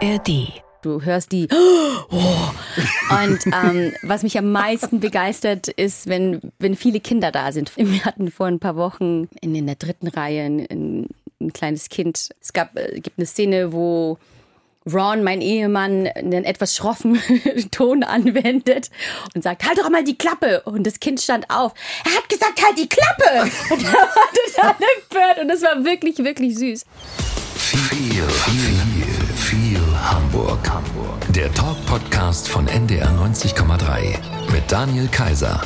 ARD. Du hörst die. Oh. Und ähm, was mich am meisten begeistert, ist, wenn, wenn viele Kinder da sind. Wir hatten vor ein paar Wochen in, in der dritten Reihe ein, ein, ein kleines Kind. Es gab, äh, gibt eine Szene, wo Ron, mein Ehemann, einen etwas schroffen Ton anwendet und sagt, halt doch mal die Klappe. Und das Kind stand auf. Er hat gesagt, halt die Klappe. Und er war total empört. Und das war wirklich, wirklich süß. Viel, viel Hamburg. Hamburg. Der Talk-Podcast von NDR 90,3 mit Daniel Kaiser.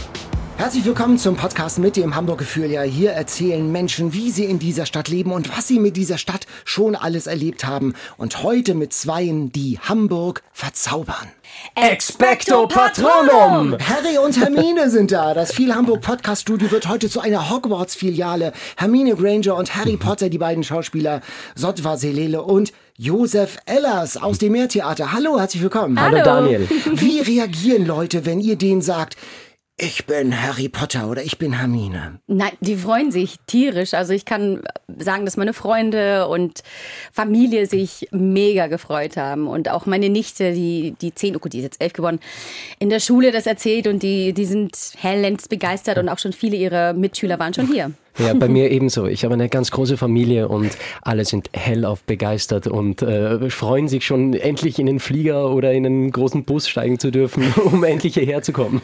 Herzlich willkommen zum Podcast mit dem Hamburg-Gefühl. Ja, hier erzählen Menschen, wie sie in dieser Stadt leben und was sie mit dieser Stadt schon alles erlebt haben. Und heute mit Zweien, die Hamburg verzaubern. Expecto Patronum! Harry und Hermine sind da. Das viel Hamburg Podcast Studio wird heute zu einer Hogwarts Filiale. Hermine Granger und Harry Potter, die beiden Schauspieler Sotwa Selele und Josef Ellers aus dem Meertheater. Hallo, herzlich willkommen. Hallo. Daniel. Wie reagieren Leute, wenn ihr denen sagt, ich bin Harry Potter oder ich bin Hermine? Nein, die freuen sich tierisch. Also ich kann sagen, dass meine Freunde und Familie sich mega gefreut haben. Und auch meine Nichte, die, die zehn, oh gut, die ist jetzt elf geworden, in der Schule das erzählt und die, die sind hellends begeistert und auch schon viele ihrer Mitschüler waren schon hier. Ja, bei mir ebenso. Ich habe eine ganz große Familie und alle sind hellauf begeistert und äh, freuen sich schon endlich in den Flieger oder in einen großen Bus steigen zu dürfen, um endlich hierher zu kommen.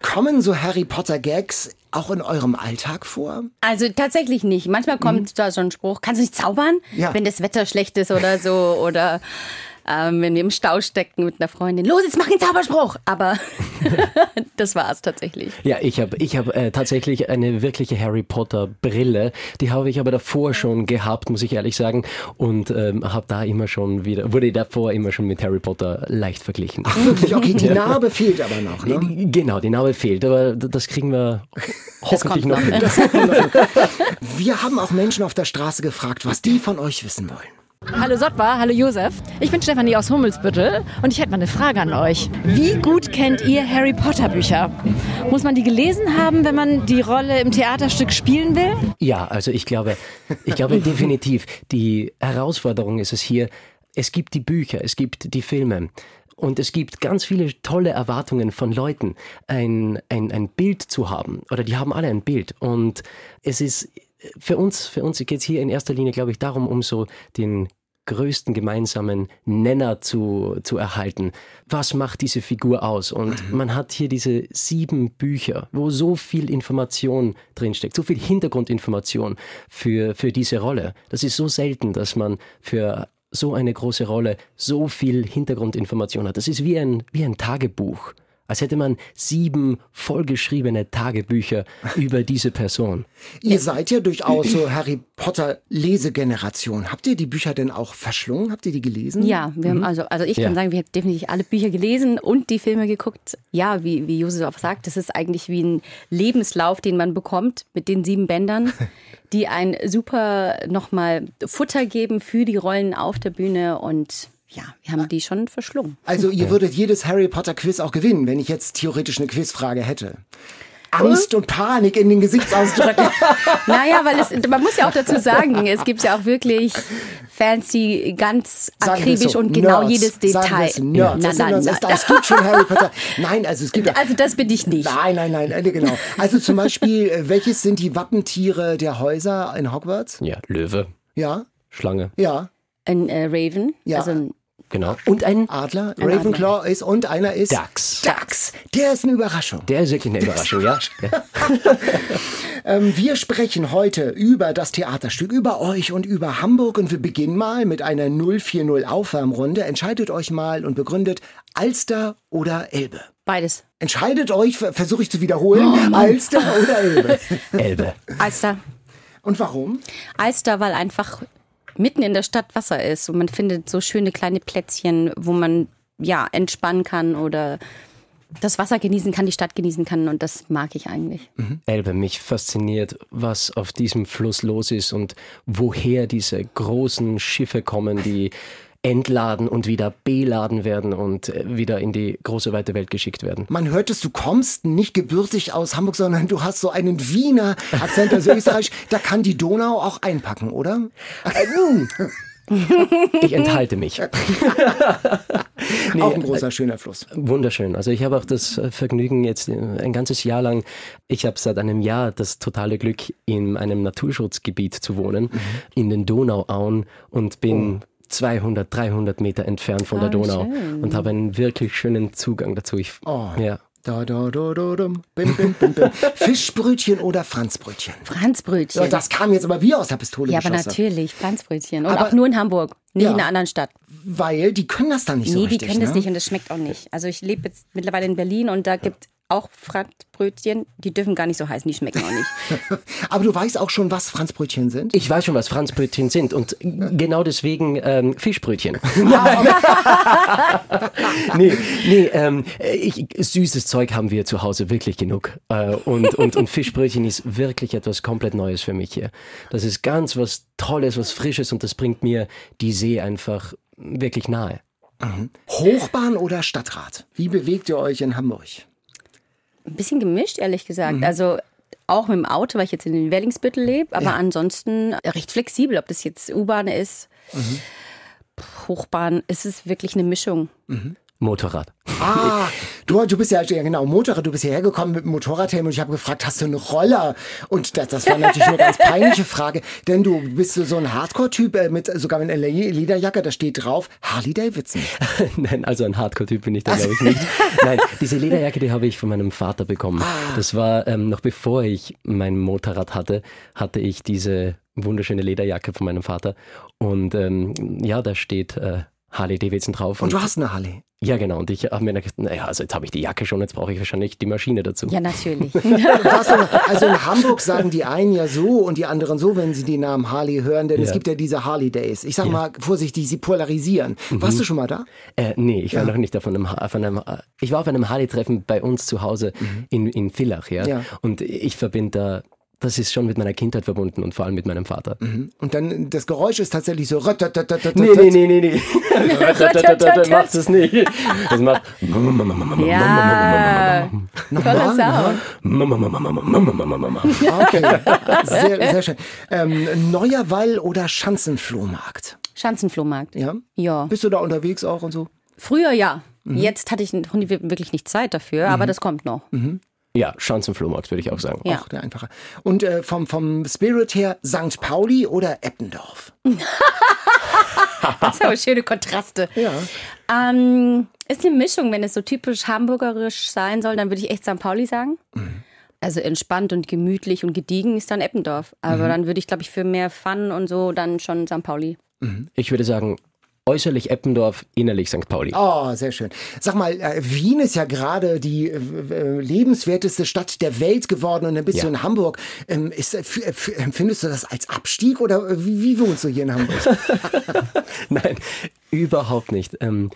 Kommen so Harry Potter Gags auch in eurem Alltag vor? Also tatsächlich nicht. Manchmal kommt da so ein Spruch, kannst du nicht zaubern, Ja. wenn das Wetter schlecht ist oder so oder ähm, wenn wir im Stau stecken mit einer Freundin. Los, jetzt mach einen Zauberspruch! Aber das war's tatsächlich. Ja, ich habe ich hab, äh, tatsächlich eine wirkliche Harry Potter Brille. Die habe ich aber davor schon gehabt, muss ich ehrlich sagen. Und ähm, habe da immer schon wieder, wurde davor immer schon mit Harry Potter leicht verglichen. Ach wirklich, okay, die Narbe fehlt aber noch, ne? Genau, die Narbe fehlt, aber das kriegen wir hoffentlich kommt noch noch. hin. Wir haben auch Menschen auf der Straße gefragt, was die von euch wissen wollen. Hallo Sotwa, hallo Josef. Ich bin Stefanie aus Hummelsbüttel und ich hätte mal eine Frage an euch. Wie gut kennt ihr Harry Potter Bücher? Muss man die gelesen haben, wenn man die Rolle im Theaterstück spielen will? Ja, also ich glaube, ich glaube definitiv, die Herausforderung ist es hier, es gibt die Bücher, es gibt die Filme. Und es gibt ganz viele tolle Erwartungen von Leuten, ein, ein, ein Bild zu haben. Oder die haben alle ein Bild. Und es ist für uns, für uns geht es hier in erster Linie, glaube ich, darum, um so den größten gemeinsamen Nenner zu, zu erhalten. Was macht diese Figur aus? Und man hat hier diese sieben Bücher, wo so viel Information drinsteckt, so viel Hintergrundinformation für, für diese Rolle. Das ist so selten, dass man für so eine große Rolle so viel Hintergrundinformation hat. Das ist wie ein, wie ein Tagebuch. Als hätte man sieben vollgeschriebene Tagebücher über diese Person. Ihr seid ja durchaus so Harry Potter Lesegeneration. Habt ihr die Bücher denn auch verschlungen? Habt ihr die gelesen? Ja, wir haben also, also ich Ja. kann sagen, wir haben definitiv alle Bücher gelesen und die Filme geguckt. Ja, wie, wie Josef auch sagt, das ist eigentlich wie ein Lebenslauf, den man bekommt mit den sieben Bändern, die ein super nochmal Futter geben für die Rollen auf der Bühne und ja, wir haben die schon verschlungen. Also ihr würdet jedes Harry Potter Quiz auch gewinnen, wenn ich jetzt theoretisch eine Quizfrage hätte. Angst und Panik in den Gesichtsausdrücken. Naja, weil es, man muss ja auch dazu sagen, es gibt ja auch wirklich Fans, die ganz akribisch so, und genau Nerds. jedes Sagen wir Detail. es, Nerds. Na, na, Nerds. na, Es- Es gibt schon Harry Potter. Nein, also es gibt Also das bin ich nicht. Nein, nein, nein, äh, genau. Also zum Beispiel, äh, welches sind die Wappentiere der Häuser in Hogwarts? Ja, Löwe, Ja, Schlange, ja, Ein äh, Raven, Ja. also ein genau. Und ein Adler, Ravenclaw ist und einer ist Dachs. Dachs. Der ist eine Überraschung. Der ist wirklich eine Überraschung, ja? ja. Ähm, wir sprechen heute über das Theaterstück, über euch und über Hamburg und wir beginnen mal mit einer 040 Aufwärmrunde. Entscheidet euch mal und begründet Alster oder Elbe. beides. Entscheidet euch, ver- versuche ich zu wiederholen, Alster oder Elbe. Elbe. Alster. Und warum? Alster, weil einfach mitten in der Stadt Wasser ist und man findet so schöne kleine Plätzchen, wo man ja entspannen kann oder das Wasser genießen kann, die Stadt genießen kann und das mag ich eigentlich. Elbe, mich fasziniert, was auf diesem Fluss los ist und woher diese großen Schiffe kommen, die entladen und wieder beladen werden und äh, wieder in die große weite Welt geschickt werden. Man hört es, du kommst nicht gebürtig aus Hamburg, sondern du hast so einen Wiener Akzent, also Österreich. Da kann die Donau auch einpacken, oder? Ich enthalte mich. Nee, auch ein großer, schöner Fluss. Wunderschön. Also ich habe auch das Vergnügen jetzt ein ganzes Jahr lang, ich habe seit einem Jahr das totale Glück, in einem Naturschutzgebiet zu wohnen, mhm. in den Donauauen und bin oh. 200, 300 Meter entfernt von der oh, Donau schön. und habe einen wirklich schönen Zugang dazu. Ich, oh. ja. Da, da, da, da, dum, bim, bim, bim, bim. Fischbrötchen oder Franzbrötchen? Franzbrötchen. Ja, das kam jetzt aber wie aus der Pistole Ja, geschossen. aber natürlich, Franzbrötchen. Und aber, auch nur in Hamburg, nie ja, in einer anderen Stadt. Weil die können das dann nicht nee, so richtig. Nee, die können ne? das nicht und das schmeckt auch nicht. Also ich lebe jetzt mittlerweile in Berlin und da gibt auch Franzbrötchen, die dürfen gar nicht so heißen, die schmecken auch nicht. Aber du weißt auch schon, was Franzbrötchen sind? Ich weiß schon, was Franzbrötchen sind und genau deswegen ähm, Fischbrötchen. nee, nee ähm, ich, süßes Zeug haben wir zu Hause wirklich genug. Äh, und, und, und Fischbrötchen ist wirklich etwas komplett Neues für mich hier. Das ist ganz was Tolles, was Frisches und das bringt mir die See einfach wirklich nahe. Mhm. Hochbahn oder Stadtrat? Wie bewegt ihr euch in Hamburg? Ein bisschen gemischt, ehrlich gesagt. Mhm. Also auch mit dem Auto, weil ich jetzt in den Wellingsbüttel lebe, aber ja. ansonsten recht flexibel, ob das jetzt U-Bahn ist, mhm. Hochbahn, ist es wirklich eine Mischung. Mhm. Motorrad. Ah, du, du bist ja, ja genau, Motorrad, du bist hierher gekommen mit dem Motorradhelm und ich habe gefragt, hast du einen Roller? Und das, das war natürlich eine ganz peinliche Frage, denn du bist so ein Hardcore-Typ äh, mit sogar mit einer Lederjacke, da steht drauf Harley Davidson. Nein, also ein Hardcore-Typ bin ich da, glaube ich nicht. Nein, diese Lederjacke, die habe ich von meinem Vater bekommen. Ah. Das war ähm, noch bevor ich mein Motorrad hatte, hatte ich diese wunderschöne Lederjacke von meinem Vater. Und ähm, ja, da steht äh, Harley Davidson drauf. Und, und du hast eine Harley? Ja, genau. Und ich habe mir gedacht, naja, also jetzt habe ich die Jacke schon, jetzt brauche ich wahrscheinlich die Maschine dazu. Ja, natürlich. also in Hamburg sagen die einen ja so und die anderen so, wenn sie den Namen Harley hören, denn ja. es gibt ja diese Harley Days. Ich sag ja. mal vorsichtig, sie polarisieren. Mhm. Warst du schon mal da? Äh, nee, ich war ja. noch nicht auf einem, auf einem, ich war auf einem Harley-Treffen bei uns zu Hause mhm. in, in Villach, ja. ja. Und ich verbinde da das ist schon mit meiner Kindheit verbunden und vor allem mit meinem Vater. Mhm. Und dann, das Geräusch ist tatsächlich so. Nee, nee, nee, nee, nee. macht es nicht. Das macht. Ja. Toller Sound. Okay. Sehr, sehr schön. Ähm, Neuer Wall oder Schanzenflohmarkt? Schanzenflohmarkt. Ja? Ja. Bist du da unterwegs auch und so? Früher ja. Mhm. Jetzt hatte ich wirklich nicht Zeit dafür, mhm. aber das kommt noch. Mhm. Ja, Schanzenflohmarkt würde ich auch sagen. Ja. Auch der einfache. Und äh, vom, vom Spirit her St. Pauli oder Eppendorf? das sind aber schöne Kontraste. Ja. Ähm, ist eine Mischung, wenn es so typisch hamburgerisch sein soll, dann würde ich echt St. Pauli sagen. Mhm. Also entspannt und gemütlich und gediegen ist dann Eppendorf. Aber mhm. dann würde ich, glaube ich, für mehr Fun und so dann schon St. Pauli. Mhm. Ich würde sagen Äußerlich Eppendorf, innerlich St. Pauli. Oh, sehr schön. Sag mal, äh, Wien ist ja gerade die äh, äh, lebenswerteste Stadt der Welt geworden und dann bist ja. du in Hamburg. Ähm, ist, empfindest du das als Abstieg oder wie, wie wohnst du hier in Hamburg? Nein, überhaupt nicht. Ähm,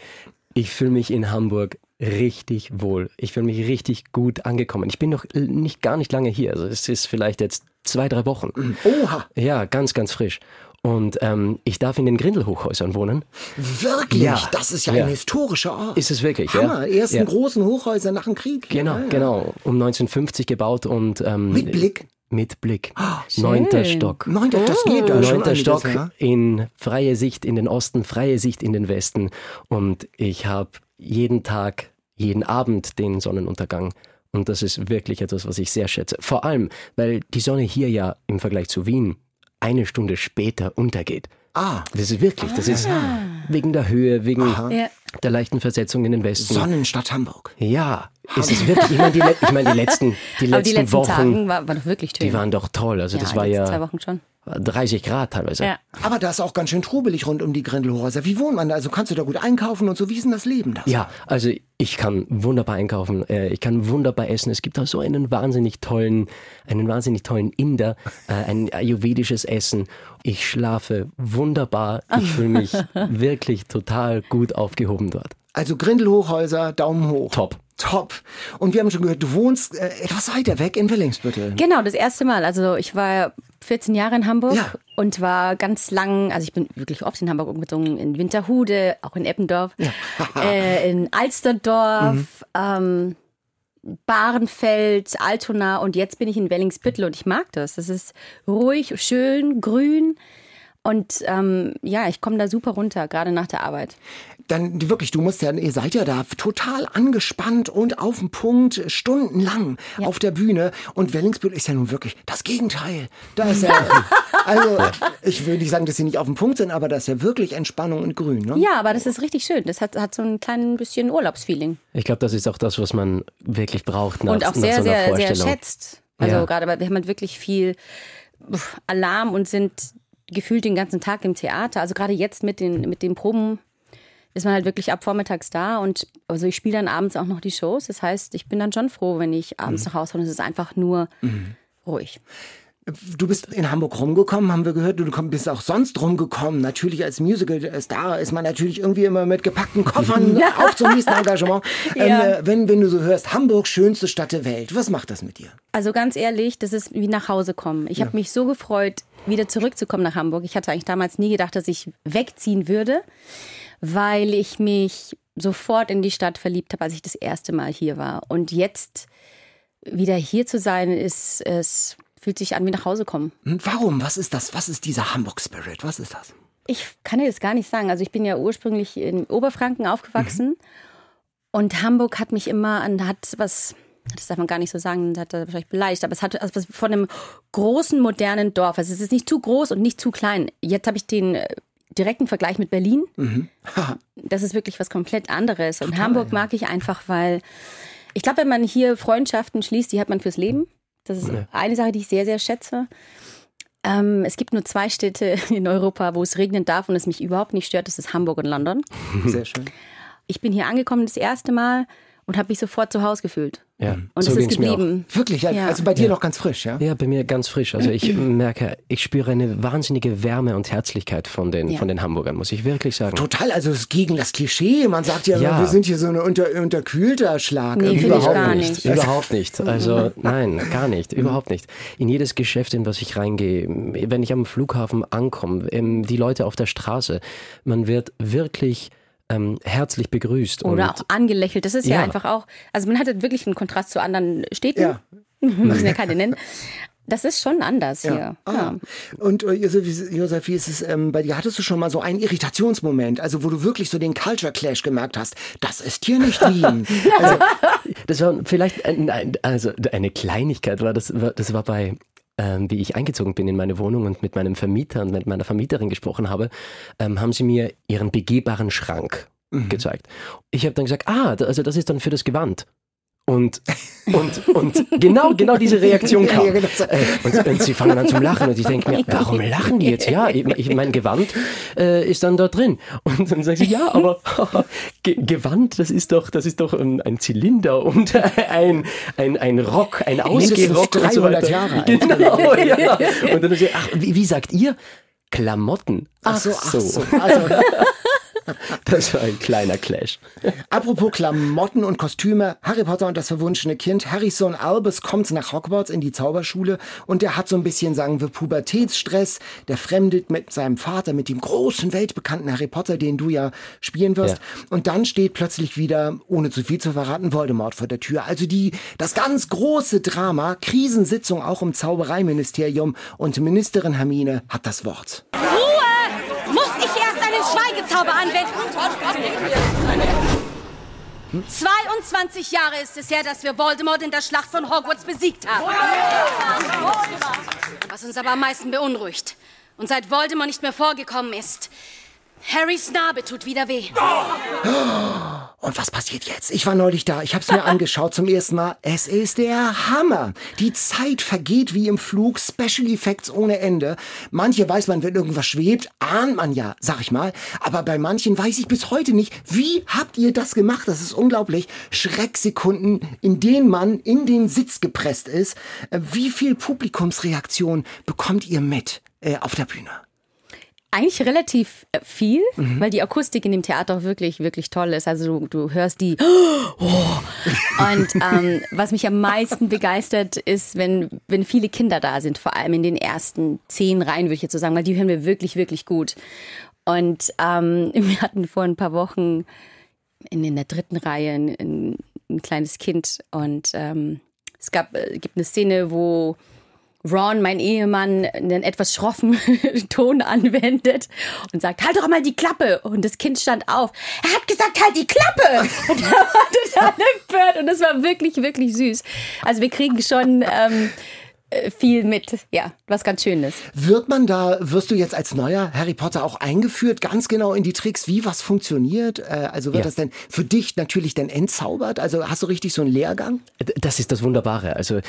ich fühle mich in Hamburg richtig wohl. Ich fühle mich richtig gut angekommen. Ich bin noch nicht gar nicht lange hier. Also es ist vielleicht jetzt zwei, drei Wochen. Oha. Ja, ganz, ganz frisch. Und ähm, ich darf in den Grindelhochhäusern wohnen. Wirklich? Ja. Das ist ja, ja. ein historischer Ort. Ist es wirklich, Hammer. ja. Ersten ja. großen Hochhäuser nach dem Krieg. Genau, ja, genau. Um 1950 gebaut und... Ähm, Mit Blick? Mit Blick. Oh, Neunter Stock. Neunter, das geht da Neunter Stock in freie Sicht in den Osten, freie Sicht in den Westen. Und ich habe jeden Tag, jeden Abend den Sonnenuntergang. Und das ist wirklich etwas, was ich sehr schätze. Vor allem, weil die Sonne hier ja im Vergleich zu Wien eine Stunde später untergeht. Ah. Das ist wirklich, das ist ah. wegen der Höhe, wegen ja. Der leichten Versetzung in den Westen. Sonnenstadt Hamburg. Ja, ist es wirklich, ich meine, die, ich meine, die letzten, die letzten, die letzten Wochen, Tagen war, war doch wirklich toll. Die waren doch toll, also ja, das war ja. Zwei Wochen schon. 30 Grad teilweise. Ja. Aber da ist auch ganz schön trubelig rund um die Grindelhäuser. Wie wohnt man da? Also kannst du da gut einkaufen und so? Wie ist denn das Leben da? Ja, also ich kann wunderbar einkaufen, äh, ich kann wunderbar essen. Es gibt auch so einen wahnsinnig tollen, einen wahnsinnig tollen Inder, äh, ein ayurvedisches Essen. Ich schlafe wunderbar. Ich fühle mich wirklich total gut aufgehoben dort. Also Grindelhochhäuser, Daumen hoch. Top. Top. Und wir haben schon gehört, du wohnst äh, etwas weiter weg in Willingsbüttel. Genau, das erste Mal. Also ich war 14 Jahre in Hamburg ja. und war ganz lang, also ich bin wirklich oft in Hamburg umgezogen, in Winterhude, auch in Eppendorf, ja. äh, in Alsterdorf, mhm. ähm, Bahrenfeld, Altona und jetzt bin ich in Wellingsbüttel und ich mag das. Das ist ruhig, schön, grün Und ähm, ja, ich komme da super runter, gerade nach der Arbeit. Dann wirklich, du musst ja, ihr seid ja da total angespannt und auf dem Punkt stundenlang Ja. auf der Bühne. Und Wellingsbüttel ist ja nun wirklich das Gegenteil. Da ist ja, also ich will nicht sagen, dass sie nicht auf dem Punkt sind, aber da ist ja wirklich Entspannung und Grün. Ne? Ja, aber das ist richtig schön. Das hat, hat so ein klein bisschen Urlaubsfeeling. Ich glaube, das ist auch das, was man wirklich braucht nach, Und auch nach sehr, so einer sehr, sehr schätzt. Also Ja. gerade, weil wir haben halt wirklich viel Alarm und sind gefühlt den ganzen Tag im Theater. Also gerade jetzt mit den, mit den Proben ist man halt wirklich ab vormittags da und also ich spiele dann abends auch noch die Shows. Das heißt, ich bin dann schon froh, wenn ich abends nach Hause komme. Es ist einfach nur ruhig. Du bist in Hamburg rumgekommen, haben wir gehört. Du bist auch sonst rumgekommen. Natürlich als Musical-Star ist man natürlich irgendwie immer mit gepackten Koffern auf zum nächsten Engagement. Ja. Ähm, äh, wenn, wenn du so hörst, Hamburg, schönste Stadt der Welt, was macht das mit dir? Also ganz ehrlich, das ist wie nach Hause kommen. Ich habe mich so gefreut, wieder zurückzukommen nach Hamburg. Ich hatte eigentlich damals nie gedacht, dass ich wegziehen würde, weil ich mich sofort in die Stadt verliebt habe, als ich das erste Mal hier war. Und jetzt wieder hier zu sein, ist es fühlt sich an wie nach Hause kommen. Hm, Warum? Was ist das? Was ist dieser Hamburg-Spirit? Was ist das? Ich kann dir das gar nicht sagen. Also ich bin ja ursprünglich in Oberfranken aufgewachsen und Hamburg hat mich immer an hat was das darf man gar nicht so sagen, das hat er wahrscheinlich beleidigt, aber es hat also von einem großen modernen Dorf. Also es ist nicht zu groß und nicht zu klein. Jetzt habe ich den äh, direkten Vergleich mit Berlin. Das ist wirklich was komplett anderes. Und Hamburg mag ich einfach, weil ich glaube, wenn man hier Freundschaften schließt, die hat man fürs Leben. Das ist eine Sache, die ich sehr, sehr schätze. Ähm, es gibt nur zwei Städte in Europa, wo es regnen darf und es mich überhaupt nicht stört. Das ist Hamburg und London. Sehr schön. Ich bin hier angekommen das erste Mal und habe mich sofort zu Hause gefühlt. Ja, Und so es ist geblieben. Wirklich, ja. Ja. also bei dir noch ganz frisch, ja? Ja, bei mir ganz frisch. Also ich merke, ich spüre eine wahnsinnige Wärme und Herzlichkeit von den, Ja. von den Hamburgern, muss ich wirklich sagen. Total, also es ist gegen das Klischee. Man sagt ja, Ja. wir sind hier so ein unter, unterkühlter Schlag. Nee, Überhaupt gar nicht, nicht. überhaupt nicht. Also nein, gar nicht, überhaupt nicht. In jedes Geschäft, in was ich reingehe, wenn ich am Flughafen ankomme, ähm, die Leute auf der Straße, man wird wirklich ähm, herzlich begrüßt. Oder und auch angelächelt. Das ist ja. Ja. einfach auch, also man hat halt wirklich einen Kontrast zu anderen Städten. Ja. Müssen ja keine nennen. Das ist schon anders Ja. hier. Ah. Ja. Und äh, Josef, wie- Josef, wie ist es ähm, bei dir? Hattest du schon mal so einen Irritationsmoment, also wo du wirklich so den Culture Clash gemerkt hast? Das ist hier nicht Wien. also, Das war vielleicht ein, ein, also eine Kleinigkeit, war das, war, das war bei, ähm, wie ich eingezogen bin in meine Wohnung und mit meinem Vermieter und mit meiner Vermieterin gesprochen habe, ähm, haben sie mir ihren begehbaren Schrank gezeigt. Ich habe dann gesagt, ah, also das ist dann für das Gewand. Und, und, und genau, genau diese Reaktion kam. Und, und sie fangen an zu lachen und ich denke mir, warum lachen die jetzt? Ja, ich, mein Gewand äh, ist dann da drin. Und dann sagen sie, ja, aber Ge Gewand, das ist doch, das ist doch ein, Zylinder und ein, ein, ein Rock, ein Ausgehrock und so 300 weiter. Jahre. Genau, ja. Und dann sagen sie, ach, wie, wie sagt ihr? Klamotten. ach so, ach so. Also, Das war ein kleiner Clash. apropos Klamotten und Kostüme, Harry Potter und das verwunschene Kind. Harrys Sohn Albus kommt nach Hogwarts in die Zauberschule und der hat so ein bisschen, sagen wir, Pubertätsstress. Der fremdet mit seinem Vater, mit dem großen, weltbekannten Harry Potter, den du ja spielen wirst. Ja. Und dann steht plötzlich wieder, ohne zu viel zu verraten, Voldemort vor der Tür. Also die, das ganz große Drama, Krisensitzung auch im Zaubereiministerium und Ministerin Hermine hat das Wort. Ruhe! Schweigezauber anwenden? 22 Jahre ist es her, dass wir Voldemort in der Schlacht von Hogwarts besiegt haben. Was uns aber am meisten beunruhigt und seit Voldemort nicht mehr vorgekommen ist, Harrys Narbe tut wieder weh. Und was passiert jetzt? Ich war neulich da, ich habe es mir angeschaut zum ersten Mal. Es ist der Hammer. Die Zeit vergeht wie im Flug, Special Effects ohne Ende. Manche weiß man, wenn irgendwas schwebt, ahnt man ja, sag ich mal. Aber bei manchen weiß ich bis heute nicht, wie habt ihr das gemacht? Das ist unglaublich. Schrecksekunden, in denen man in den Sitz gepresst ist. Wie viel Publikumsreaktion bekommt ihr mit äh, auf der Bühne? Eigentlich relativ äh, viel, Mhm. weil die Akustik in dem Theater auch wirklich, wirklich toll ist. Also du, du hörst die. Oh. Und ähm, was mich am meisten begeistert, ist, wenn, wenn viele Kinder da sind, vor allem in den ersten zehn Reihen, würde ich jetzt so sagen, weil die hören wir wirklich, wirklich gut. Und ähm, wir hatten vor ein paar Wochen in, in der dritten Reihe ein, ein, ein kleines Kind und ähm, es gab, äh, gibt eine Szene, wo Ron, mein Ehemann, einen etwas schroffen Ton anwendet und sagt, halt doch mal die Klappe. Und das Kind stand auf. Er hat gesagt, halt die Klappe. Und er war total empört. Und das war wirklich, wirklich süß. Also wir kriegen schon ähm, äh, viel mit. Ja, was ganz Schönes. Wird man da, wirst du jetzt als neuer Harry Potter auch eingeführt, ganz genau in die Tricks, wie was funktioniert? Äh, Also wird Ja. das denn für dich natürlich dann entzaubert? Also hast du richtig so einen Lehrgang? Das ist das Wunderbare. Also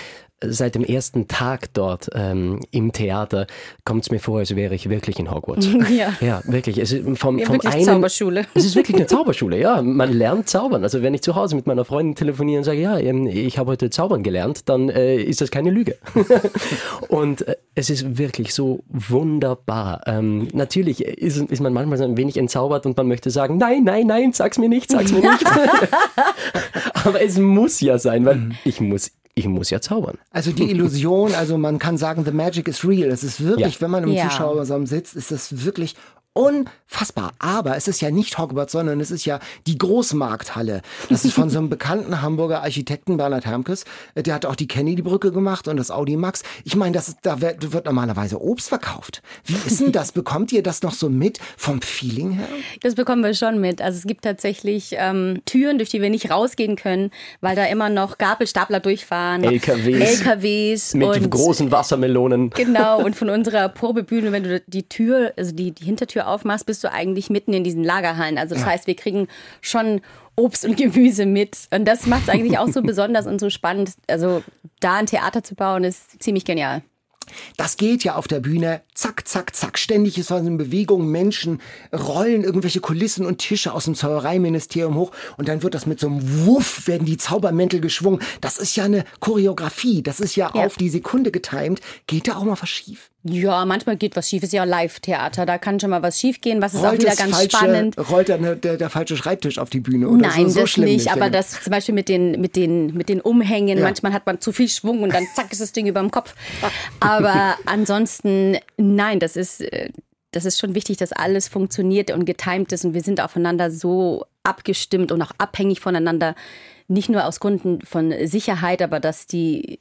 seit dem ersten Tag dort ähm, im Theater kommt es mir vor, als wäre ich wirklich in Hogwarts. Ja. Ja, wirklich. Es ist vom, Ja, vom wirklich einen, Zauberschule. Es ist wirklich eine Zauberschule, ja. Man lernt zaubern. Also wenn ich zu Hause mit meiner Freundin telefoniere und sage, ja, ähm, ich habe heute zaubern gelernt, dann äh, ist das keine Lüge. und äh, es ist wirklich so wunderbar. Ähm, natürlich ist, ist man manchmal so ein wenig entzaubert und man möchte sagen, nein, nein, nein, sag's mir nicht, sag's mir nicht. Aber es muss ja sein, weil ich muss, ich muss ja zaubern. Also die Illusion, also man kann sagen, the magic is real. Es ist wirklich, Ja. wenn man im Ja. Zuschauerraum sitzt, ist das wirklich unfassbar. Aber es ist ja nicht Hogwarts, sondern es ist ja die Großmarkthalle. Das ist von so einem bekannten Hamburger Architekten, Bernhard Hermkes. Der hat auch die Kennedy-Brücke gemacht und das Audi Max. Ich meine, das ist, da wird, wird normalerweise Obst verkauft. Wie ist denn das? Bekommt ihr das noch so mit vom Feeling her? Das bekommen wir schon mit. Also es gibt tatsächlich ähm, Türen, durch die wir nicht rausgehen können, weil da immer noch Gabelstapler durchfahren. LKWs. LKWs. Mit und großen Wassermelonen. Genau, und von unserer Probebühne, wenn du die Tür, also die, die Hintertür aufmachst, bist du eigentlich mitten in diesen Lagerhallen. Also das heißt, wir kriegen schon Obst und Gemüse mit. Und das macht es eigentlich auch so besonders und so spannend. Also da ein Theater zu bauen, ist ziemlich genial. Das geht ja auf der Bühne. Zack, zack, zack. Ständig ist was in Bewegung. Menschen rollen irgendwelche Kulissen und Tische aus dem Zaubereiministerium hoch. Und dann wird das mit so einem Wuff, werden die Zaubermäntel geschwungen. Das ist ja eine Choreografie. Das ist ja, Ja. auf die Sekunde getimt. Geht da auch mal was schief? Ja, manchmal geht was schief. Ist ja Live-Theater. Da kann schon mal was schief gehen. Was ist auch Rollt, wieder das ganz falsche, spannend. rollt dann der, der, der falsche Schreibtisch auf die Bühne? Oder Nein, so, so das schlimm nicht. Aber das zum Beispiel mit den, mit den, mit den Umhängen. Ja. Manchmal hat man zu viel Schwung und dann zack ist das Ding über dem Kopf. Aber ansonsten, nein, das ist, äh, das ist schon wichtig, dass alles funktioniert und getimt ist und wir sind aufeinander so abgestimmt und auch abhängig voneinander. Nicht nur aus Gründen von Sicherheit, aber dass die,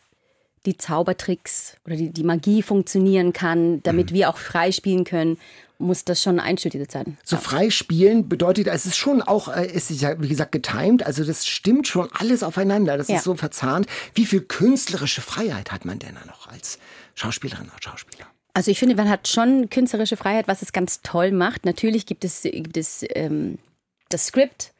die Zaubertricks oder die, die Magie funktionieren kann, damit wir auch frei spielen können, muss das schon einstudiert sein. So frei spielen bedeutet, es ist schon auch, äh, es ist ja wie gesagt getimed, also das stimmt schon alles aufeinander, das Ja. ist so verzahnt. Wie viel künstlerische Freiheit hat man denn da noch als Schauspielerin oder Schauspieler? Also ich finde, man hat schon künstlerische Freiheit, was es ganz toll macht. Natürlich gibt es, gibt es ähm, das Skript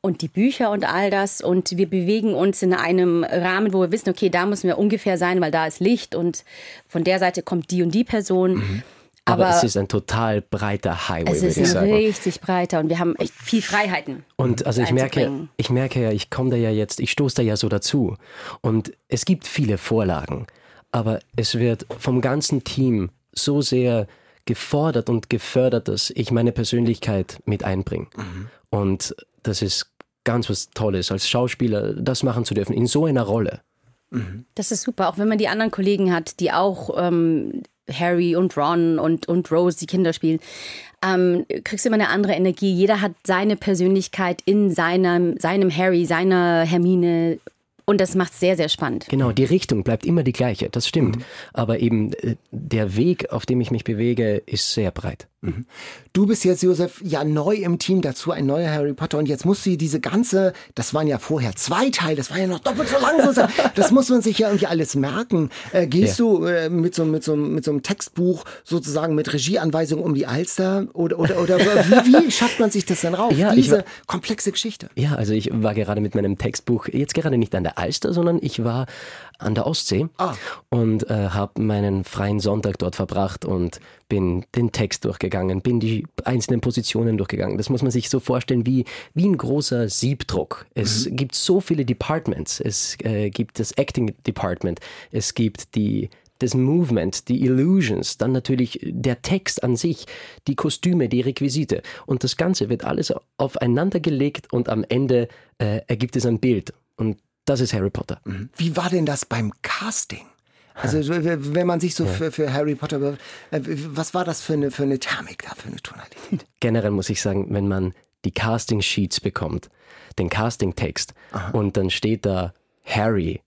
und die Bücher und all das und wir bewegen uns in einem Rahmen, wo wir wissen, okay, da müssen wir ungefähr sein, weil da ist Licht und von der Seite kommt die und die Person. Aber, Aber, es ist ein total breiter Highway, es würde ist ein richtig breiter und wir haben echt viel Freiheiten. Und also ich merke, ich merke ja, ich komme da ja jetzt, ich stoße da ja so dazu. Und es gibt viele Vorlagen, aber es wird vom ganzen Team so sehr gefordert und gefördert, dass ich meine Persönlichkeit mit einbringe. Und das ist ganz was Tolles, als Schauspieler das machen zu dürfen, in so einer Rolle. Das ist super, auch wenn man die anderen Kollegen hat, die auch ähm, Harry und Ron und, und Rose, die Kinder spielen, ähm, kriegst du immer eine andere Energie. Jeder hat seine Persönlichkeit in seinem, seinem Harry, seiner Hermine und das macht es sehr, sehr spannend. Genau, die Richtung bleibt immer die gleiche, das stimmt. Aber eben äh, der Weg, auf dem ich mich bewege, ist sehr breit. Du bist jetzt, Josef, ja neu im Team, dazu ein neuer Harry Potter und jetzt musst du diese ganze, das waren ja vorher zwei Teile, das war ja noch doppelt so lang, sozusagen. das muss man sich ja irgendwie alles merken. Äh, gehst Ja. du äh, mit, so, mit, so, mit so einem Textbuch sozusagen mit Regieanweisungen um die Alster oder, oder, oder wie, wie schafft man sich das denn rauf? Ja, diese war- komplexe Geschichte. Ja, also ich war gerade mit meinem Textbuch, jetzt gerade nicht an der Alster, sondern ich war an der Ostsee Ah. und äh, habe meinen freien Sonntag dort verbracht und bin den Text durchgegangen, bin die einzelnen Positionen durchgegangen. Das muss man sich so vorstellen wie, wie ein großer Siebdruck. Es gibt so viele Departments. Es äh, gibt das Acting Department, es gibt die das Movement, die Illusions, dann natürlich der Text an sich, die Kostüme, die Requisite. Und das Ganze wird alles aufeinander gelegt und am Ende äh, ergibt es ein Bild. Und das ist Harry Potter. Wie war denn das beim Casting? Also wenn man sich so für, für Harry Potter, äh, was war das für eine, für eine Thermik da, für eine Tonalität? Generell muss ich sagen, wenn man die Casting Sheets bekommt, den Casting-Text und dann steht da Harry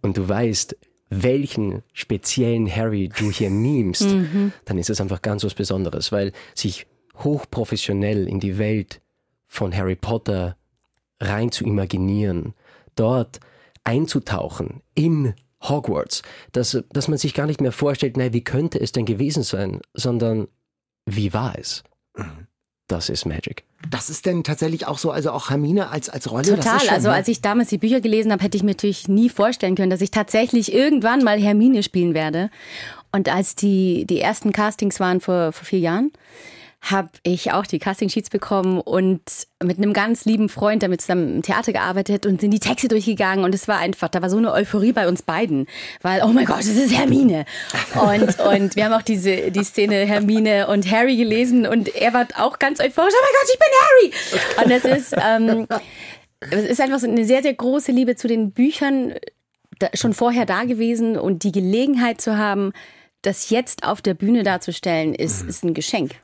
und du weißt, welchen speziellen Harry du hier memst, dann ist es einfach ganz was Besonderes, weil sich hochprofessionell in die Welt von Harry Potter rein zu imaginieren, dort einzutauchen in Hogwarts, dass, dass man sich gar nicht mehr vorstellt, na, wie könnte es denn gewesen sein, sondern wie war es? Das ist Magic. Das ist denn tatsächlich auch so, also auch Hermine als, als Rolle? das Total. ist schon, also ne? als ich damals die Bücher gelesen habe, hätte ich mir natürlich nie vorstellen können, dass ich tatsächlich irgendwann mal Hermine spielen werde. Und als die, die ersten Castings waren vor, vor vier Jahren, habe ich auch die Casting-Sheets bekommen und mit einem ganz lieben Freund, der mit zusammen im Theater gearbeitet und sind die Texte durchgegangen und es war einfach, da war so eine Euphorie bei uns beiden, weil, oh mein Gott, das ist Hermine. Und, und wir haben auch diese, die Szene Hermine und Harry gelesen und er war auch ganz euphorisch, oh mein Gott, ich bin Harry! Und das ist, ähm, es ist einfach so eine sehr, sehr große Liebe zu den Büchern da, schon vorher da gewesen und die Gelegenheit zu haben, das jetzt auf der Bühne darzustellen, ist, ist ein Geschenk.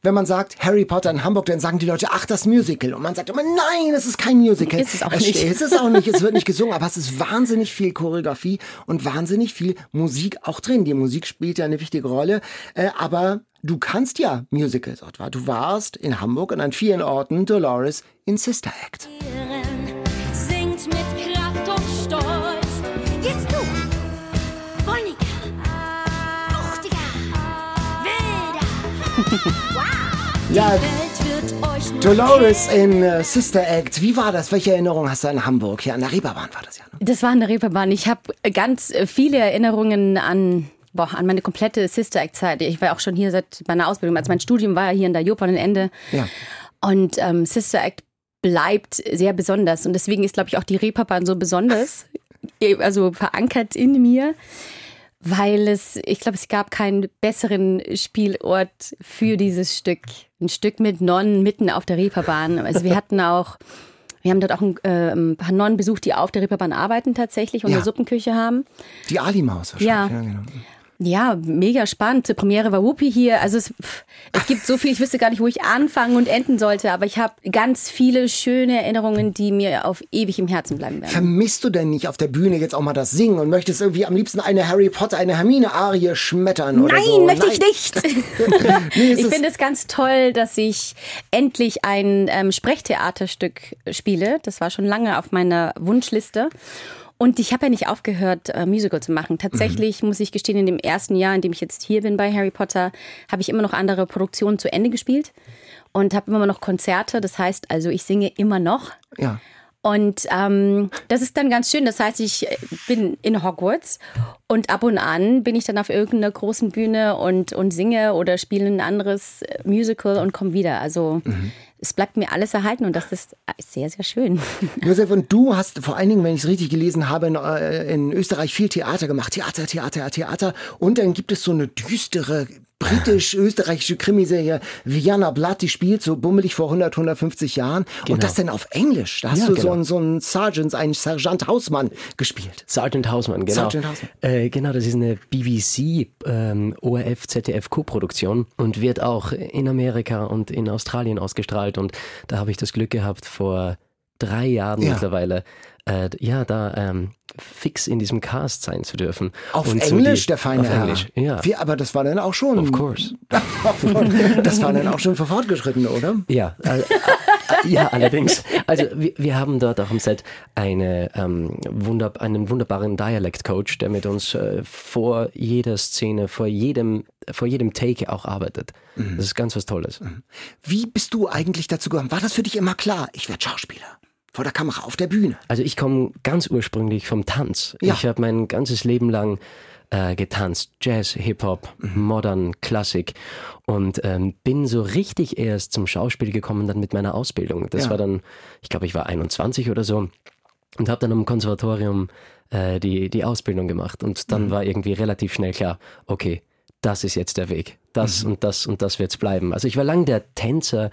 Wenn man sagt Harry Potter in Hamburg, dann sagen die Leute, ach, das Musical. Und man sagt immer, nein, es ist kein Musical. Ist es auch nicht. Es ist auch nicht, es wird nicht gesungen, aber es ist wahnsinnig viel Choreografie und wahnsinnig viel Musik auch drin. Die Musik spielt ja eine wichtige Rolle, äh, aber du kannst ja Musicals. etwa. Du warst in Hamburg und an vielen Orten Dolores in Sister Act. singt mit Ja, Dolores in äh, Sister Act. Wie war das? Welche Erinnerung hast du an Hamburg? Hier an der Reeperbahn war das ja. Ne? Das war in der Reeperbahn. Ich habe ganz äh, viele Erinnerungen an, boah, an meine komplette Sister Act-Zeit. Ich war auch schon hier seit meiner Ausbildung. Also mein Studium war ja hier in der Jopa an Ende. Ja. Und ähm, Sister Act bleibt sehr besonders. Und deswegen ist, glaube ich, auch die Reeperbahn so besonders, eh, also verankert in mir. Weil es, ich glaube, es gab keinen besseren Spielort für dieses Stück. Ein Stück mit Nonnen mitten auf der Reeperbahn. Also wir hatten auch, wir haben dort auch ein, äh, ein paar Nonnen besucht, die auf der Reeperbahn arbeiten tatsächlich und Ja. eine Suppenküche haben. Die Ali-Maus wahrscheinlich. Ja. genau. Ja, mega spannend. Zur Premiere war Whoopi hier. Also es, es gibt so viel, ich wüsste gar nicht, wo ich anfangen und enden sollte, aber ich habe ganz viele schöne Erinnerungen, die mir auf ewig im Herzen bleiben werden. Vermisst du denn nicht auf der Bühne jetzt auch mal das Singen und möchtest irgendwie am liebsten eine Harry Potter, eine Hermine-Arie schmettern oder Nein, so? möchte ich nicht. Nee, ich finde es ganz toll, dass ich endlich ein ähm, Sprechtheaterstück spiele. Das war schon lange auf meiner Wunschliste. Und ich habe ja nicht aufgehört, äh, Musical zu machen. Tatsächlich muss ich gestehen, in dem ersten Jahr, in dem ich jetzt hier bin bei Harry Potter, habe ich immer noch andere Produktionen zu Ende gespielt und habe immer noch Konzerte. Das heißt also, ich singe immer noch. Ja. Und ähm, das ist dann ganz schön. Das heißt, ich äh, bin in Hogwarts und ab und an bin ich dann auf irgendeiner großen Bühne und, und singe oder spiele ein anderes äh, Musical und komme wieder. Also es bleibt mir alles erhalten und das ist äh, sehr, sehr schön. Josef, und du hast vor allen Dingen, wenn ich es richtig gelesen habe, in, in Österreich viel Theater gemacht. Theater, Theater, Theater. Und dann gibt es so eine düstere britisch-österreichische Krimiserie Vienna Blood, die spielt so bummelig vor 100, 150 Jahren. Und das denn auf Englisch. Da hast Ja, du so genau. einen, so einen Sergeant, einen Sergeant Hausmann gespielt. Sergeant Hausmann, genau. Sergeant Hausmann. Äh, genau, das ist eine BBC, ähm, ORF, ZDF Co-Produktion und wird auch in Amerika und in Australien ausgestrahlt. Und da habe ich das Glück gehabt, vor drei Jahren Ja. mittlerweile, äh, ja, da ähm, fix in diesem Cast sein zu dürfen. Auf Und so Englisch, die- der feine Auf Herr. Englisch, ja. Wie, aber das war dann auch schon. Of course. das war dann auch schon für Fortgeschrittene, oder? Ja, äh, äh, ja, allerdings. Also wir, wir haben dort auch im Set eine, ähm, wunder, einen wunderbaren Dialect-Coach, der mit uns äh, vor jeder Szene, vor jedem, vor jedem Take auch arbeitet. Das ist ganz was Tolles. Wie bist du eigentlich dazu gekommen? War das für dich immer klar? Ich werde Schauspieler. Vor der Kamera, auf der Bühne. Also ich komme ganz ursprünglich vom Tanz. Ja. Ich habe mein ganzes Leben lang äh, getanzt. Jazz, Hip-Hop, Modern, Klassik. Und ähm, bin so richtig erst zum Schauspiel gekommen dann mit meiner Ausbildung. Das Ja. war dann, ich glaube, ich war 21 oder so. Und habe dann am Konservatorium äh, die, die Ausbildung gemacht. Und dann war irgendwie relativ schnell klar, okay, das ist jetzt der Weg. Das und das und das wird's bleiben. Also ich war lang der Tänzer,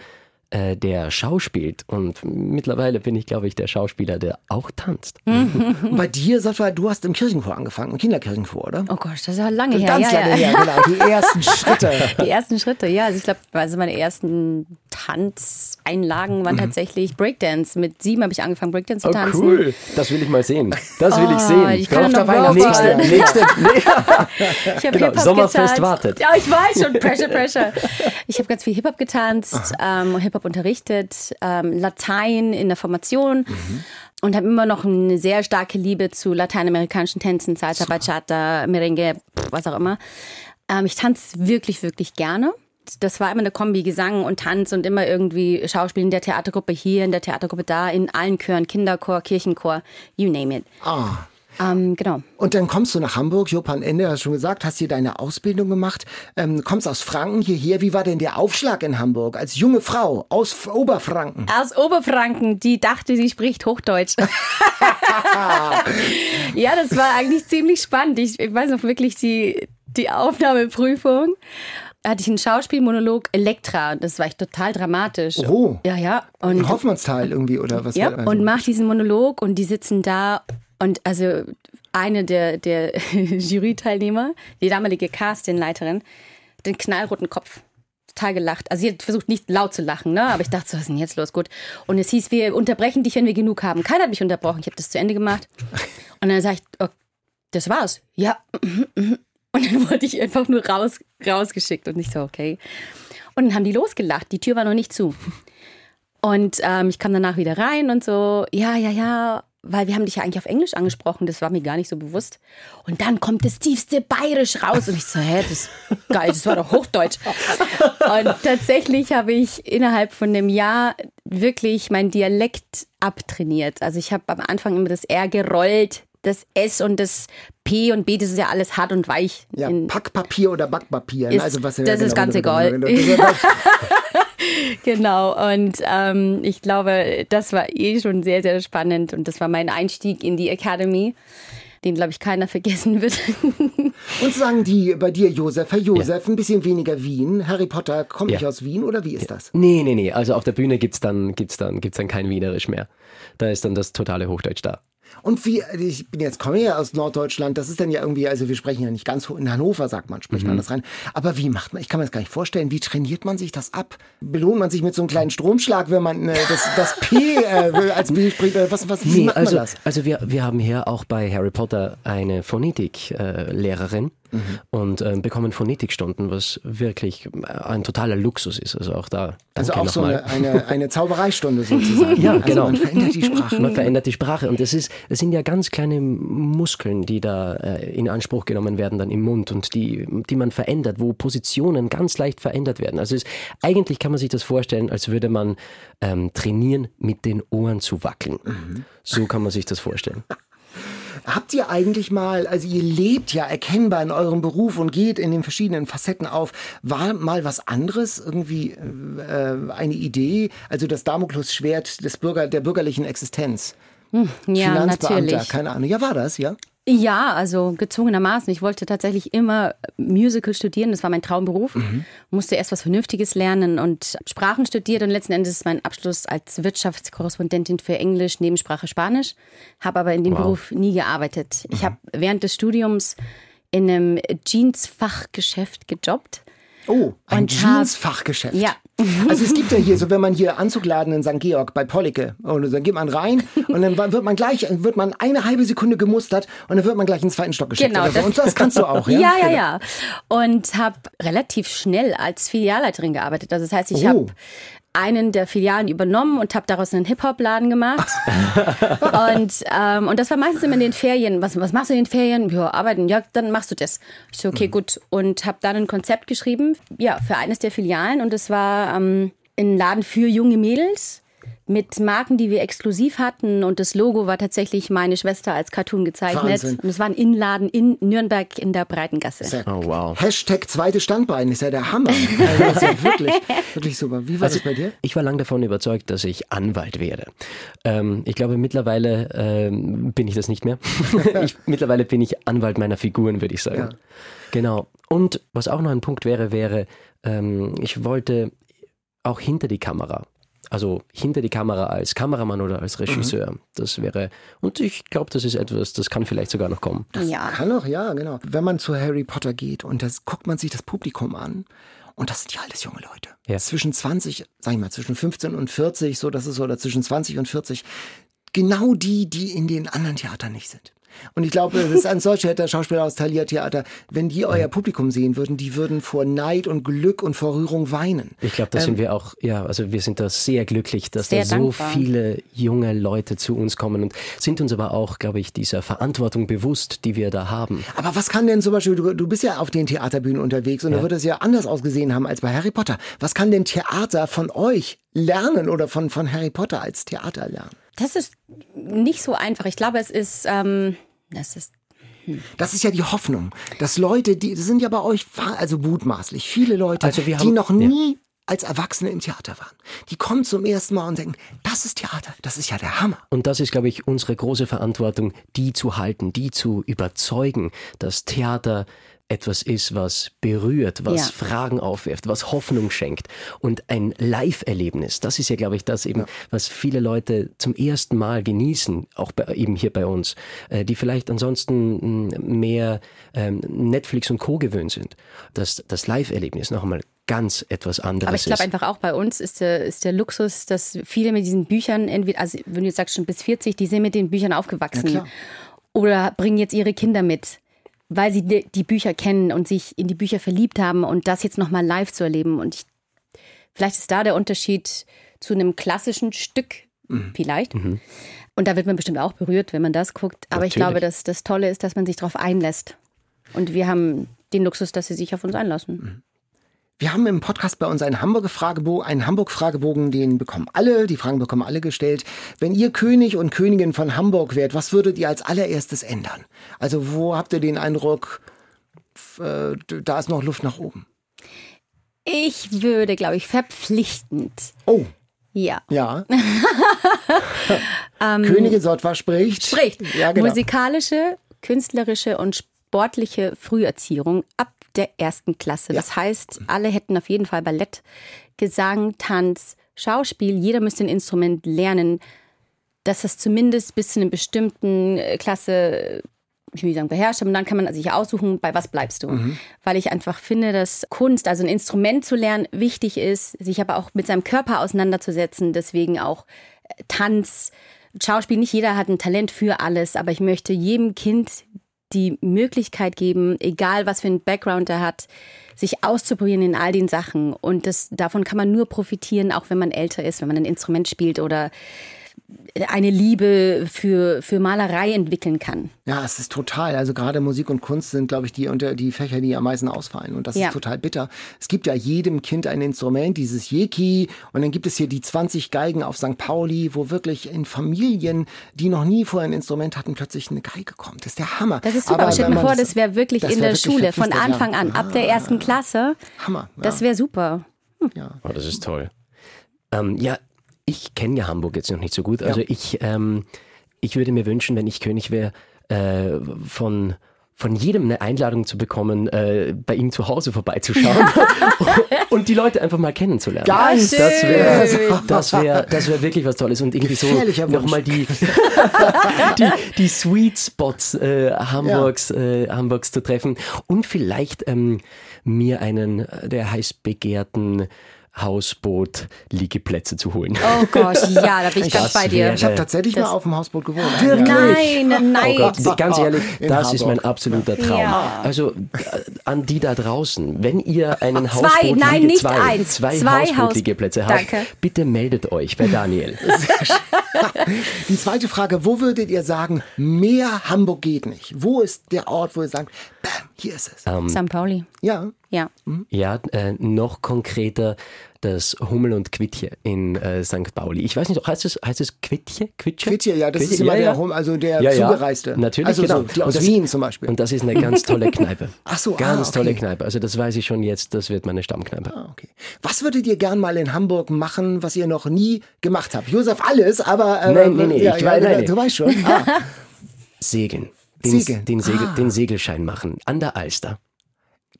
äh, der schauspielt. Und mittlerweile bin ich, glaube ich, der Schauspieler, der auch tanzt. Und bei dir, Sascha, du hast im Kirchenchor angefangen, im Kinderkirchenchor, oder? Oh Gott, das ist ja lange her. Ganz ja, lange ja. her, genau. Die ersten Schritte. Die ersten Schritte, ja. Also ich glaube, also meine ersten Tanzeinlagen waren tatsächlich Breakdance. Mit sieben habe ich angefangen, Breakdance zu Oh, tanzen. cool. Das will ich mal sehen. Das will ich Oh, sehen. ich kann auf noch der Robot. Weihnachtsliste. Nächste, nee, Ich habe Genau, Sommerfest getanzt. wartet. Ja, ich weiß schon. Pressure, Pressure. Ich habe ganz viel Hip-Hop getanzt, ähm, Hip-Hop unterrichtet, ähm, Latein in der Formation. Und habe immer noch eine sehr starke Liebe zu lateinamerikanischen Tänzen, Salsa, Bachata, Merengue, was auch immer. Ähm, ich tanze wirklich, wirklich gerne. Das war immer eine Kombi, Gesang und Tanz und immer irgendwie Schauspiel in der Theatergruppe hier, in der Theatergruppe da, in allen Chören, Kinderchor, Kirchenchor, you name it. Ah. Ähm, genau. Und dann kommst du nach Hamburg, Jopan Ende, hast schon gesagt, hast hier deine Ausbildung gemacht, ähm, kommst aus Franken hierher. Wie war denn der Aufschlag in Hamburg als junge Frau aus F- Oberfranken? Aus Oberfranken, die dachte, sie spricht Hochdeutsch. ja, das war eigentlich ziemlich spannend. Ich, ich weiß noch wirklich die, die Aufnahmeprüfung. Hatte ich einen Schauspielmonolog Elektra. Das war echt total dramatisch. Oh. Ja, ja. In Und, Hoffmannsthal irgendwie oder was? ja, also- und mach diesen Monolog und die sitzen da und also eine der, der Jury-Teilnehmer, die damalige Castingleiterin, den knallroten Kopf. Total gelacht. Also sie hat versucht nicht laut zu lachen, ne? Aber ich dachte, so, was ist denn jetzt los? Gut. Und es hieß, wir unterbrechen dich, wenn wir genug haben. Keiner hat mich unterbrochen. Ich habe das zu Ende gemacht. Und dann sage ich, oh, das war's. Ja. Und dann wurde ich einfach nur raus, rausgeschickt und ich so, okay. Und dann haben die losgelacht. Die Tür war noch nicht zu. Und ähm, ich kam danach wieder rein und so, ja, ja, ja, weil wir haben dich ja eigentlich auf Englisch angesprochen, das war mir gar nicht so bewusst. Und dann kommt das tiefste Bayerisch raus und ich so, hä, das ist geil, das war doch Hochdeutsch. Und tatsächlich habe ich innerhalb von einem Jahr wirklich meinen Dialekt abtrainiert. Also ich habe am Anfang immer das R gerollt, das S und das P und B, das ist ja alles hart und weich. ja, Packpapier oder Backpapier. ne? Ist- also was das ist ganz egal. Genau, und ähm, ich glaube, das war eh schon sehr, sehr spannend und das war mein Einstieg in die Academy, den, glaube ich, keiner vergessen wird. Und sagen die bei dir, Josef, Herr Josef, ein bisschen weniger Wien. Harry Potter kommt Ja. nicht aus Wien oder wie ist das? nee, nee, nee. Also auf der Bühne gibt's dann, gibt's dann, gibt's dann kein Wienerisch mehr. Da ist dann das totale Hochdeutsch da. Und wie, ich bin jetzt komme ja aus Norddeutschland, das ist dann ja irgendwie, also wir sprechen ja nicht ganz in Hannover, sagt man, spricht Mhm. man das rein. Aber wie macht man, ich kann mir das gar nicht vorstellen, wie trainiert man sich das ab? Belohnt man sich mit so einem kleinen Stromschlag, wenn man äh, das, das P äh, als B spricht? Was, was, wie Nee, macht also, man das? also wir, wir haben hier auch bei Harry Potter eine Phonetiklehrerin äh, Lehrerin und ähm, bekommen Phonetikstunden, was wirklich äh, ein totaler Luxus ist. Also auch da. Also auch so eine, eine, eine Zaubereistunde sozusagen. Ja, also genau. Man verändert die Sprache. Man verändert die Sprache und es ist, es sind ja ganz kleine Muskeln, die da äh, in Anspruch genommen werden dann im Mund und die, die man verändert, wo Positionen ganz leicht verändert werden. Also es, eigentlich kann man sich das vorstellen, als würde man ähm, trainieren, mit den Ohren zu wackeln. So kann man sich das vorstellen. Habt ihr eigentlich mal, also ihr lebt ja erkennbar in eurem Beruf und geht in den verschiedenen Facetten auf, war mal was anderes irgendwie äh, eine Idee, also das Damoklesschwert des Bürger, der bürgerlichen Existenz? ja, Finanzbeamter, natürlich. keine Ahnung. Ja, war das, ja? Ja, also gezwungenermaßen. Ich wollte tatsächlich immer Musical studieren. Das war mein Traumberuf. Musste erst was Vernünftiges lernen und Sprachen studiert und letzten Endes ist mein Abschluss als Wirtschaftskorrespondentin für Englisch, Nebensprache Spanisch. Habe aber in dem Wow. Beruf nie gearbeitet. Ich habe während des Studiums in einem Jeansfachgeschäft gejobbt. Oh, ein Jeansfachgeschäft. Ja. Also es gibt ja hier, so wenn man hier Anzugladen in St. Georg bei Pollicke, und dann geht man rein und dann wird man gleich, wird man eine halbe Sekunde gemustert und dann wird man gleich ins zweiten Stock geschickt. Genau, oder so. das- Und das kannst du auch, ja? Ja, ja, ja. Und habe relativ schnell als Filialleiterin gearbeitet. Also das heißt, ich Oh. habe einen der Filialen übernommen und habe daraus einen Hip-Hop-Laden gemacht. und, ähm, und das war meistens immer in den Ferien. Was, was machst du in den Ferien? Ja, arbeiten. Ja, dann machst du das. Ich so, Mhm. okay, gut. Und habe dann ein Konzept geschrieben, ja, für eines der Filialen. Und es war ähm, ein Laden für junge Mädels mit Marken, die wir exklusiv hatten. Und das Logo war tatsächlich meine Schwester als Cartoon gezeichnet. Wahnsinn. Und es war ein Innenladen in Nürnberg in der Breitengasse. Sehr Oh, wow. Hashtag zweites Standbein ist ja der Hammer. Also ja wirklich, wirklich super. Wie war das bei dir? Ich war lange davon überzeugt, dass ich Anwalt werde. Ähm, ich glaube, mittlerweile ähm, bin ich das nicht mehr. ich, mittlerweile bin ich Anwalt meiner Figuren, würde ich sagen. Ja. Genau. Und was auch noch ein Punkt wäre, wäre, ähm, ich wollte auch hinter die Kamera Also hinter die Kamera als Kameramann oder als Regisseur. Mhm. Das wäre, und ich glaube, das ist etwas, das kann vielleicht sogar noch kommen. ja. Kann doch, ja, genau. Wenn man zu Harry Potter geht und das guckt man sich das Publikum an und das sind ja alles junge Leute. Ja. Zwischen 20, sag ich mal, zwischen 15 und 40, so das ist so, oder zwischen 20 und 40. Genau die, die in den anderen Theatern nicht sind. Und ich glaube, das ist ein solcher der Schauspieler aus Thalia Theater. Wenn die euer Publikum sehen würden, die würden vor Neid und Glück und vor Rührung weinen. Ich glaube, da sind wir auch, ja, also wir sind da sehr glücklich, dass Sehr da so dankbar. viele junge Leute zu uns kommen und sind uns aber auch, glaube ich, dieser Verantwortung bewusst, die wir da haben. Aber was kann denn zum Beispiel, du, du bist ja auf den Theaterbühnen unterwegs und da wird es ja anders ausgesehen haben als bei Harry Potter. Was kann denn Theater von euch lernen oder von, von Harry Potter als Theater lernen? Das ist nicht so einfach. Ich glaube, es ist, ähm, das ist Das ist ja die Hoffnung, dass Leute, die das sind ja bei euch also mutmaßlich viele Leute, Also wir die haben- noch ja. nie als Erwachsene im Theater waren. Die kommen zum ersten Mal und denken, das ist Theater, das ist ja der Hammer. Und das ist, glaube ich, unsere große Verantwortung, die zu halten, die zu überzeugen, dass Theater etwas ist, was berührt, was Ja. Fragen aufwirft, was Hoffnung schenkt und ein Live-Erlebnis. Das ist ja, glaube ich, das eben, was viele Leute zum ersten Mal genießen, auch bei, eben hier bei uns, äh, die vielleicht ansonsten mh, mehr ähm, Netflix und Co. gewöhnt sind. Dass das Live-Erlebnis noch einmal ganz etwas anderes Aber ich glaube einfach auch bei uns ist der, ist der Luxus, dass viele mit diesen Büchern, entweder, also wenn du jetzt sagst schon bis 40, die sind mit den Büchern aufgewachsen. klar. oder bringen jetzt ihre Kinder mit, weil sie die, Bücher kennen und sich in die Bücher verliebt haben und das jetzt nochmal live zu erleben. Und ich, vielleicht ist da der Unterschied zu einem klassischen Stück, vielleicht. Und da wird man bestimmt auch berührt, wenn man das guckt. Aber ich Natürlich. glaube, dass das Tolle ist, dass man sich darauf einlässt. Und wir haben den Luxus, dass sie sich auf uns einlassen. Wir haben im Podcast bei uns einen Hamburger Fragebogen, einen Hamburg-Fragebogen, den bekommen alle, die Fragen bekommen alle gestellt. Wenn ihr König und Königin von Hamburg wärt, was würdet ihr als allererstes ändern? Also wo habt ihr den Eindruck, äh, da ist noch Luft nach oben? Ich würde, glaube ich, verpflichtend. Oh, Ja. ja. Königin Sotwa spricht. Ähm, Spricht. Ja, genau. Musikalische, künstlerische und sportliche Früherziehung ab der ersten Klasse. Das heißt, alle hätten auf jeden Fall Ballett, Gesang, Tanz, Schauspiel. Jeder müsste ein Instrument lernen, dass das zumindest bis zu einer bestimmten äh, Klasse ich will nicht sagen beherrscht, aber dann kann man sich aussuchen, bei was bleibst du. Weil ich einfach finde, dass Kunst, also ein Instrument zu lernen, wichtig ist, sich aber auch mit seinem Körper auseinanderzusetzen. Deswegen auch äh, Tanz, Schauspiel. Nicht jeder hat ein Talent für alles, aber ich möchte jedem Kind die Möglichkeit geben, egal was für ein Background er hat, sich auszuprobieren in all den Sachen. Und das, davon kann man nur profitieren, auch wenn man älter ist, wenn man ein Instrument spielt oder eine Liebe für, für Malerei entwickeln kann. Ja, es ist total. Also gerade Musik und Kunst sind, glaube ich, die unter die Fächer, die am meisten ausfallen. Und das Ja. ist total bitter. Es gibt ja jedem Kind ein Instrument, dieses Jeki. Und dann gibt es hier die 20 Geigen auf St. Pauli, wo wirklich in Familien, die noch nie vorher ein Instrument hatten, plötzlich eine Geige kommt. Das ist der Hammer. Das ist super. Aber stell man vor, das wäre wirklich das in wär der wirklich Schule von Anfang ja. an, ab der ersten Klasse. Hammer. Ja. Das wäre super. Oh, das ist toll. Ähm, ja, ich kenne ja Hamburg jetzt noch nicht so gut. Also ich, ähm, ich würde mir wünschen, wenn ich König wäre, äh, von von jedem eine Einladung zu bekommen, äh, bei ihm zu Hause vorbeizuschauen und die Leute einfach mal kennenzulernen. Ganz das wäre das wär, das wär wirklich was Tolles und irgendwie so nochmal die, die, die Sweet Spots äh, Hamburgs, äh, Hamburgs zu treffen und vielleicht ähm, mir einen der heiß begehrten Hausboot-Liegeplätze zu holen. Oh Gott, ja, da bin ich ganz Das bei dir. Ich habe tatsächlich mal auf dem Hausboot gewohnt. Nein, nein. Oh Gott, ganz ehrlich, In das ist mein Hamburg. absoluter Traum. Ja. Also äh, an die da draußen, wenn ihr einen Zwei, Hausboot nein, nicht zwei, eins. zwei, Zwei Hausbootliegeplätze Haus- habt, bitte meldet euch bei Daniel. Die zweite Frage, wo würdet ihr sagen, mehr Hamburg geht nicht? Wo ist der Ort, wo ihr sagt, bam, hier ist es? Ähm, St. Pauli. Ja. Ja. Ja, äh, noch konkreter das Hummel und Quittje in äh, St. Pauli. Ich weiß nicht, heißt es, heißt es Quittje? Quitsche? Quitje, ja, das ist Quitje, immer ja, der, ja. Hum- also der Ja, ja. Zugereiste. Natürlich, also genau. so, die aus das- Wien zum Beispiel. Und das ist eine ganz tolle Kneipe. Ach so, ah, Ganz tolle okay. Kneipe. Also das weiß ich schon jetzt, das wird meine Stammkneipe. Ah, okay. Was würdet ihr gern mal in Hamburg machen, was ihr noch nie gemacht habt? Josef, alles, aber... Äh, Nein, nee, nee, ja, ich ja, weiß- nein. Du weißt schon. Ah, Segeln. Den, Segeln. Den, Segel, Ah. den Segelschein machen. An der Alster.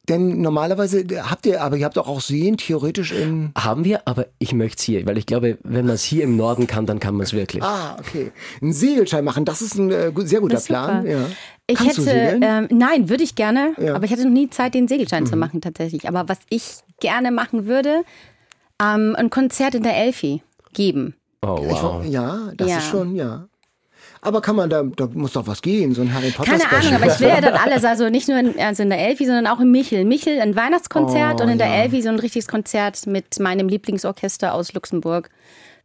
Denn normalerweise habt ihr, aber ihr habt doch auch Seen theoretisch in. Haben wir, aber ich möchte es hier, weil ich glaube, wenn man es hier im Norden kann, dann kann man es wirklich. Ah, okay. Einen Segelschein machen, das ist ein äh, sehr guter. Plan. Ja. Ich Kannst hätte, ähm, nein, würde ich gerne, Ja. Mhm. aber ich hatte noch nie Zeit, den Segelschein zu machen tatsächlich. Aber was ich gerne machen würde, ähm, ein Konzert in der Elfi geben. Oh, Ich, wow. wo- ja, das Ja. ist schon, ja. Aber kann man da, da muss doch was gehen, so ein Harry Potter Keine Special. Ahnung, aber ich will ja dann alles, also nicht nur in, also in der Elfi, sondern auch in Michel. Michel ein Weihnachtskonzert Oh, und in der ja. Elfi so ein richtiges Konzert mit meinem Lieblingsorchester aus Luxemburg.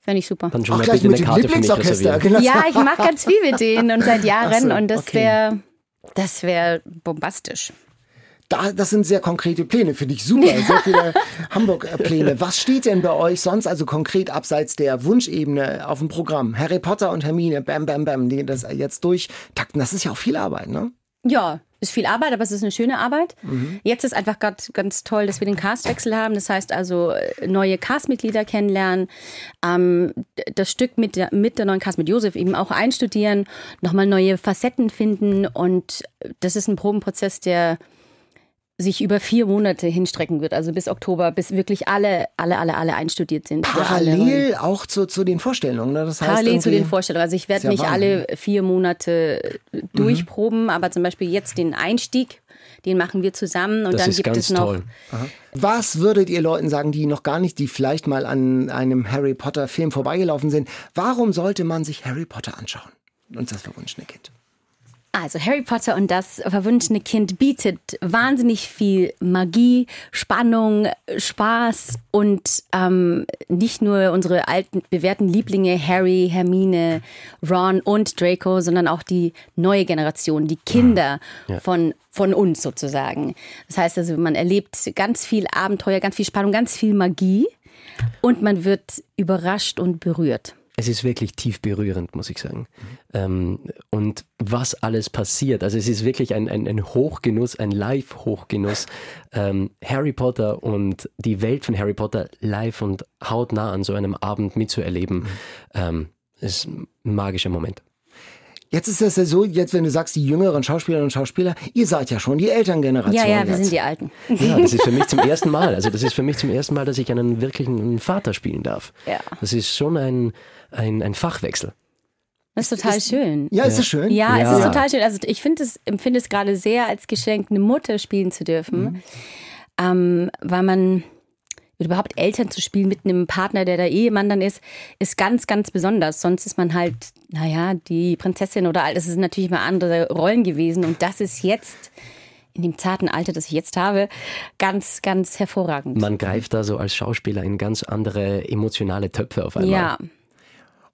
Fände ich super. Dann schon mal gleich bitte mit eine für mich Lieblingsorchester. reservieren. Genau. Ja, ich mache ganz viel mit denen und seit Jahren so, und das okay. wäre, das wäre bombastisch. Da, das sind sehr konkrete Pläne, finde ich super. Sehr viele Hamburg-Pläne. Was steht denn bei euch sonst also konkret abseits der Wunschebene auf dem Programm? Harry Potter und Hermine, bam, bam, bam, die das jetzt durchtakten. Das ist ja auch viel Arbeit, ne? Ja, ist viel Arbeit, aber es ist eine schöne Arbeit. Jetzt ist einfach gerade ganz toll, dass wir den Castwechsel haben. Das heißt also äh, neue Castmitglieder kennenlernen, ähm, das Stück mit der, mit der neuen Cast, mit Josef eben auch einstudieren, nochmal neue Facetten finden und das ist ein Probenprozess, der sich über vier Monate hinstrecken wird, also bis Oktober, bis wirklich alle, alle, alle, alle einstudiert sind. alle. Parallel auch zu, zu den Vorstellungen, ne? Das heißt Parallel zu den Vorstellungen. Also ich werde ja nicht Wahnsinn. alle vier Monate äh, durchproben, aber zum Beispiel jetzt den Einstieg, den machen wir zusammen und Das dann ist gibt ganz es noch. toll. Was würdet ihr Leuten sagen, die noch gar nicht, die vielleicht mal an einem Harry Potter Film vorbeigelaufen sind? Warum sollte man sich Harry Potter anschauen? Und das verwunschene Kind. Also Harry Potter und das verwunschene Kind bietet wahnsinnig viel Magie, Spannung, Spaß und ähm, nicht nur unsere alten bewährten Lieblinge Harry, Hermine, Ron und Draco, sondern auch die neue Generation, die Kinder von von uns sozusagen. Das heißt also, man erlebt ganz viel Abenteuer, ganz viel Spannung, ganz viel Magie und man wird überrascht und berührt. Es ist wirklich tief berührend, muss ich sagen. Ähm, und was alles passiert, also es ist wirklich ein, ein, ein Hochgenuss, ein Live-Hochgenuss, ähm, Harry Potter und die Welt von Harry Potter live und hautnah an so einem Abend mitzuerleben, ähm, ist ein magischer Moment. Jetzt ist es ja so, jetzt wenn du sagst, die jüngeren Schauspielerinnen und Schauspieler, ihr seid ja schon die Elterngeneration. Ja, ja, wir jetzt. sind die Alten. Ja, das ist für mich zum ersten Mal. Also das ist für mich zum ersten Mal, dass ich einen wirklichen Vater spielen darf. Ja. Das ist schon ein, ein, ein Fachwechsel. Das ist total schön. Ja, ist das schön? Ja, Ja. es ist total schön. Also ich finde es, empfinde es gerade sehr als Geschenk, eine Mutter spielen zu dürfen, ähm, weil man überhaupt Eltern zu spielen mit einem Partner, der der Ehemann dann ist, ist ganz, ganz besonders. Sonst ist man halt, naja, die Prinzessin oder all. Das sind natürlich mal andere Rollen gewesen und das ist jetzt in dem zarten Alter, das ich jetzt habe, ganz, ganz hervorragend. Man greift da so als Schauspieler in ganz andere emotionale Töpfe auf einmal. ja,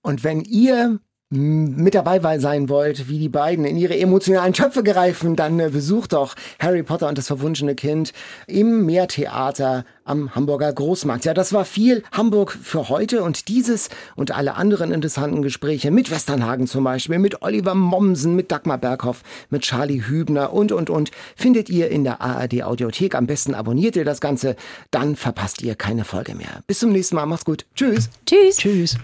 Und wenn ihr mit dabei sein wollt, wie die beiden in ihre emotionalen Töpfe greifen, dann äh, besucht doch Harry Potter und das verwunschene Kind im Meertheater am Hamburger Großmarkt. Ja, das war viel Hamburg für heute und dieses und alle anderen interessanten Gespräche mit Westernhagen zum Beispiel, mit Oliver Mommsen, mit Dagmar Berghoff, mit Charlie Hübner und, und, und findet ihr in der ARD Audiothek. Am besten abonniert ihr das Ganze, dann verpasst ihr keine Folge mehr. Bis zum nächsten Mal, macht's gut. Tschüss. tschüss. Tschüss.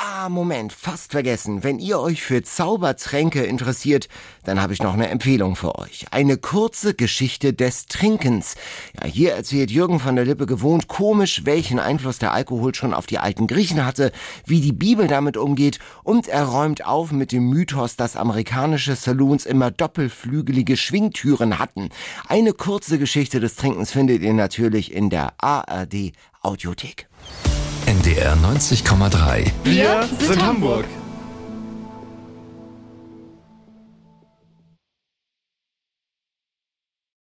Ah, Moment, fast vergessen. Wenn ihr euch für Zaubertränke interessiert, dann habe ich noch eine Empfehlung für euch. Eine kurze Geschichte des Trinkens. Ja, hier erzählt Jürgen von der Lippe gewohnt komisch, welchen Einfluss der Alkohol schon auf die alten Griechen hatte, wie die Bibel damit umgeht und er räumt auf mit dem Mythos, dass amerikanische Saloons immer doppelflügelige Schwingtüren hatten. Eine kurze Geschichte des Trinkens findet ihr natürlich in der ARD Audiothek. NDR 90,3. Wir sind Hamburg.